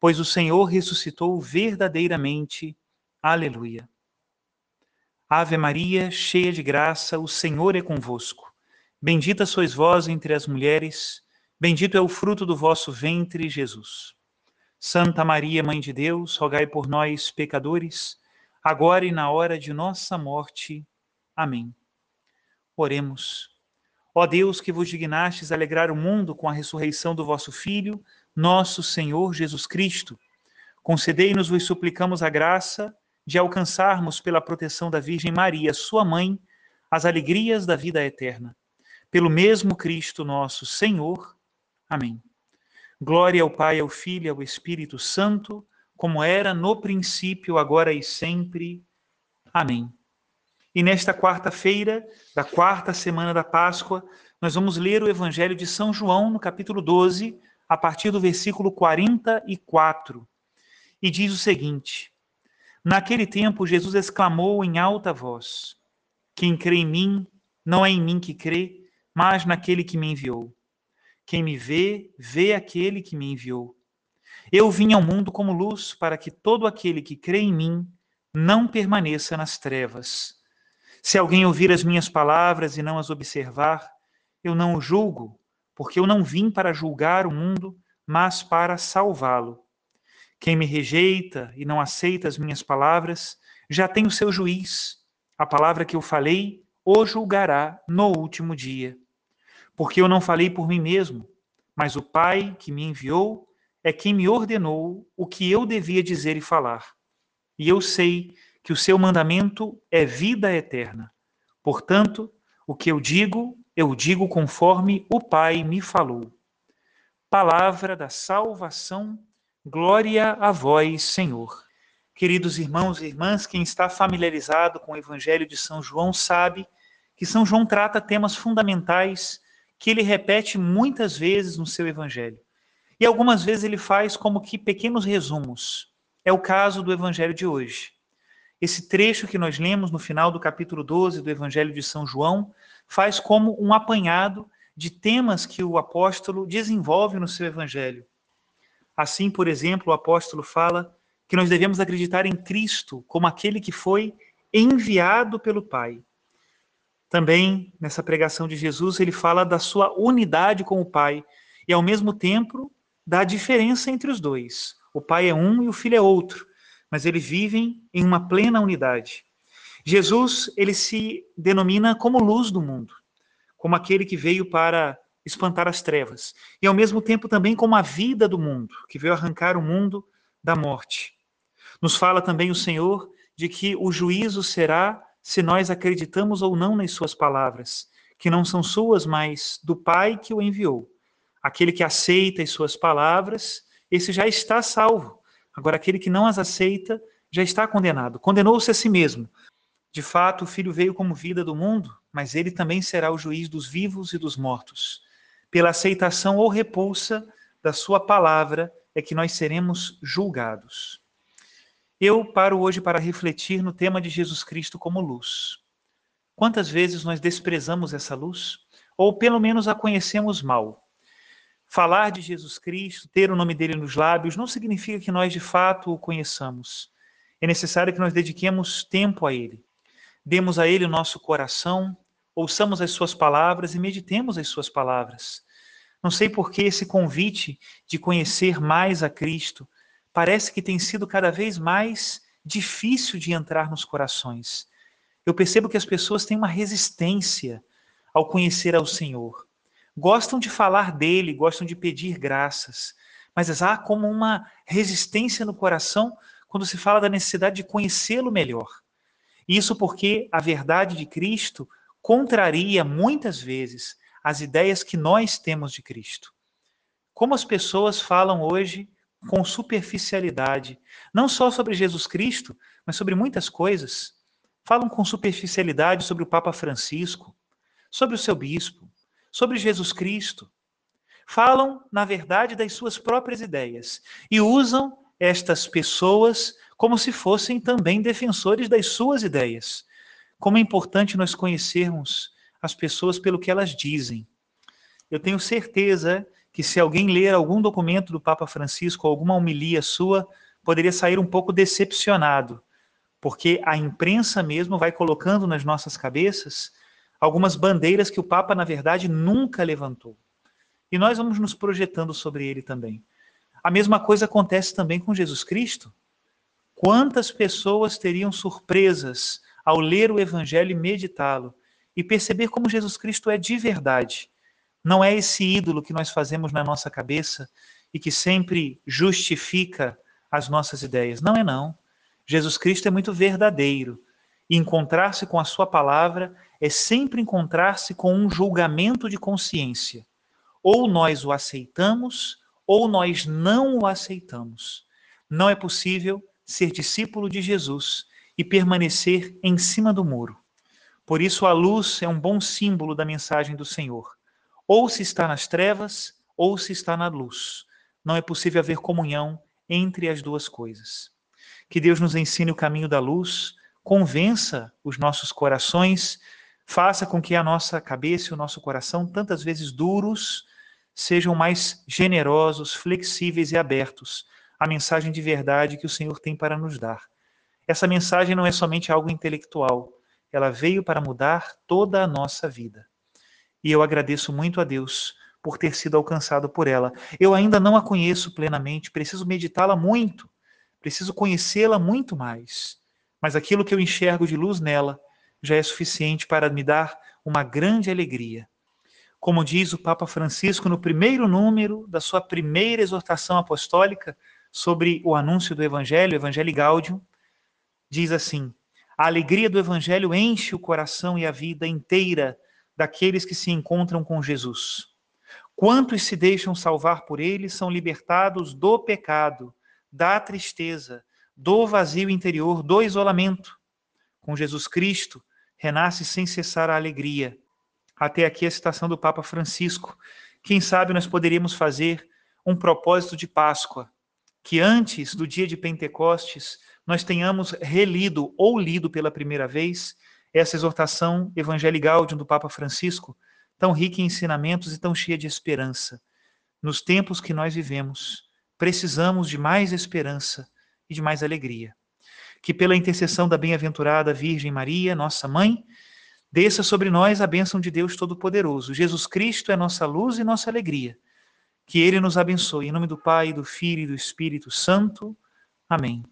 pois o Senhor ressuscitou verdadeiramente. Aleluia. Ave Maria, cheia de graça, o Senhor é convosco. Bendita sois vós entre as mulheres, bendito é o fruto do vosso ventre, Jesus. Santa Maria, Mãe de Deus, rogai por nós, pecadores, agora e na hora de nossa morte. Amém. Oremos. Ó Deus, que vos dignastes alegrar o mundo com a ressurreição do vosso Filho, nosso Senhor Jesus Cristo. Concedei-nos, vos suplicamos, a graça de alcançarmos, pela proteção da Virgem Maria, sua mãe, as alegrias da vida eterna. Pelo mesmo Cristo nosso Senhor. Amém. Glória ao Pai, ao Filho e ao Espírito Santo, como era no princípio, agora e sempre. Amém. E nesta quarta-feira, da quarta semana da Páscoa, nós vamos ler o Evangelho de São João, no capítulo 12, a partir do versículo 44, e diz o seguinte: Naquele tempo, Jesus exclamou em alta voz: Quem crê em mim, não é em mim que crê, mas naquele que me enviou. Quem me vê, vê aquele que me enviou. Eu vim ao mundo como luz, para que todo aquele que crê em mim não permaneça nas trevas. Se alguém ouvir as minhas palavras e não as observar, eu não o julgo, porque eu não vim para julgar o mundo, mas para salvá-lo. Quem me rejeita e não aceita as minhas palavras, já tem o seu juiz. A palavra que eu falei o julgará no último dia. Porque eu não falei por mim mesmo, mas o Pai que me enviou é quem me ordenou o que eu devia dizer e falar. E eu sei que o seu mandamento é vida eterna. Portanto, o que eu digo, eu digo conforme o Pai me falou. Palavra da salvação, glória a vós, Senhor. Queridos irmãos e irmãs, quem está familiarizado com o Evangelho de São João sabe que São João trata temas fundamentais que ele repete muitas vezes no seu Evangelho. E algumas vezes ele faz como que pequenos resumos. É o caso do Evangelho de hoje. Esse trecho que nós lemos no final do capítulo 12 do Evangelho de São João faz como um apanhado de temas que o apóstolo desenvolve no seu evangelho. Assim, por exemplo, o apóstolo fala que nós devemos acreditar em Cristo como aquele que foi enviado pelo Pai. Também, nessa pregação de Jesus, ele fala da sua unidade com o Pai e, ao mesmo tempo, da diferença entre os dois. O Pai é um e o Filho é outro mas eles vivem em uma plena unidade. Jesus, ele se denomina como luz do mundo, como aquele que veio para espantar as trevas, e ao mesmo tempo também como a vida do mundo, que veio arrancar o mundo da morte. Nos fala também o Senhor de que o juízo será se nós acreditamos ou não nas suas palavras, que não são suas, mas do Pai que o enviou. Aquele que aceita as suas palavras, esse já está salvo Agora, aquele que não as aceita já está condenado. Condenou-se a si mesmo. De fato, o Filho veio como vida do mundo, mas ele também será o juiz dos vivos e dos mortos. Pela aceitação ou repulsa da Sua palavra é que nós seremos julgados. Eu paro hoje para refletir no tema de Jesus Cristo como luz. Quantas vezes nós desprezamos essa luz? Ou pelo menos a conhecemos mal? Falar de Jesus Cristo, ter o nome dele nos lábios, não significa que nós de fato o conheçamos. É necessário que nós dediquemos tempo a ele. Demos a ele o nosso coração, ouçamos as suas palavras e meditemos as suas palavras. Não sei por que esse convite de conhecer mais a Cristo parece que tem sido cada vez mais difícil de entrar nos corações. Eu percebo que as pessoas têm uma resistência ao conhecer ao Senhor gostam de falar dele, gostam de pedir graças, mas há como uma resistência no coração quando se fala da necessidade de conhecê-lo melhor. Isso porque a verdade de Cristo contraria muitas vezes as ideias que nós temos de Cristo. Como as pessoas falam hoje com superficialidade, não só sobre Jesus Cristo, mas sobre muitas coisas. Falam com superficialidade sobre o Papa Francisco, sobre o seu bispo, sobre Jesus Cristo. Falam, na verdade, das suas próprias ideias e usam estas pessoas como se fossem também defensores das suas ideias. Como é importante nós conhecermos as pessoas pelo que elas dizem. Eu tenho certeza que se alguém ler algum documento do Papa Francisco, alguma homilia sua, poderia sair um pouco decepcionado, porque a imprensa mesmo vai colocando nas nossas cabeças algumas bandeiras que o Papa, na verdade, nunca levantou. E nós vamos nos projetando sobre ele também. A mesma coisa acontece também com Jesus Cristo. Quantas pessoas teriam surpresas ao ler o Evangelho e meditá-lo e perceber como Jesus Cristo é de verdade? Não é esse ídolo que nós fazemos na nossa cabeça e que sempre justifica as nossas ideias. Não é não. Jesus Cristo é muito verdadeiro. E encontrar-se com a sua palavra é sempre encontrar-se com um julgamento de consciência. Ou nós o aceitamos, ou nós não o aceitamos. Não é possível ser discípulo de Jesus e permanecer em cima do muro. Por isso, a luz é um bom símbolo da mensagem do Senhor. Ou se está nas trevas, ou se está na luz. Não é possível haver comunhão entre as duas coisas. Que Deus nos ensine o caminho da luz, convença os nossos corações, faça com que a nossa cabeça e o nosso coração, tantas vezes duros, sejam mais generosos, flexíveis e abertos à mensagem de verdade que o Senhor tem para nos dar. Essa mensagem não é somente algo intelectual, ela veio para mudar toda a nossa vida e eu agradeço muito a Deus por ter sido alcançado por ela. Eu ainda não a conheço plenamente, preciso meditá-la muito, preciso conhecê-la muito mais. Mas aquilo que eu enxergo de luz nela já é suficiente para me dar uma grande alegria. Como diz o Papa Francisco no primeiro número da sua primeira exortação apostólica sobre o anúncio do Evangelho, Evangelho Gaudium, diz assim: A alegria do Evangelho enche o coração e a vida inteira daqueles que se encontram com Jesus. Quantos se deixam salvar por ele são libertados do pecado, da tristeza, do vazio interior, do isolamento. Com Jesus Cristo, renasce sem cessar a alegria. Até aqui a citação do Papa Francisco. Quem sabe nós poderíamos fazer um propósito de Páscoa, que antes do dia de Pentecostes nós tenhamos relido ou lido pela primeira vez essa exortação Evangelii Gaudium do Papa Francisco, tão rica em ensinamentos e tão cheia de esperança. Nos tempos que nós vivemos, precisamos de mais esperança e de mais alegria. Que pela intercessão da bem-aventurada Virgem Maria, nossa mãe, desça sobre nós a bênção de Deus Todo-Poderoso. Jesus Cristo é nossa luz e nossa alegria. Que ele nos abençoe. Em nome do Pai, do Filho e do Espírito Santo. Amém.